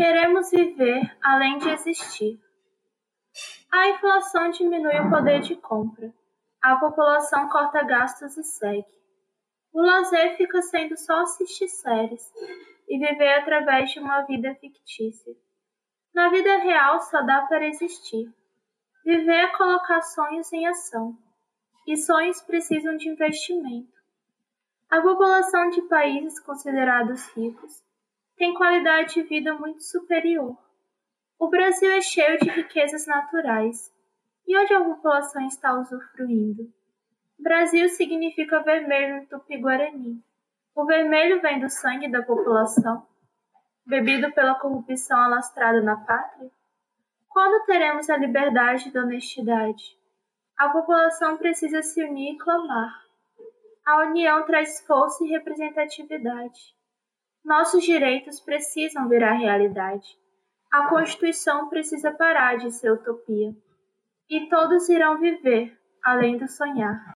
Queremos viver além de existir. A inflação diminui o poder de compra. A população corta gastos e segue. O lazer fica sendo só assistir séries e viver através de uma vida fictícia. Na vida real só dá para existir. Viver é colocar sonhos em ação. E sonhos precisam de investimento. A população de países considerados ricos tem qualidade de vida muito superior. O Brasil é cheio de riquezas naturais. E onde a população está usufruindo? Brasil significa vermelho no tupi-guarani. O vermelho vem do sangue da população, bebido pela corrupção alastrada na pátria? Quando teremos a liberdade da honestidade? A população precisa se unir e clamar. A união traz força e representatividade. Nossos direitos precisam virar realidade. A Constituição precisa parar de ser utopia. E todos irão viver além do sonhar.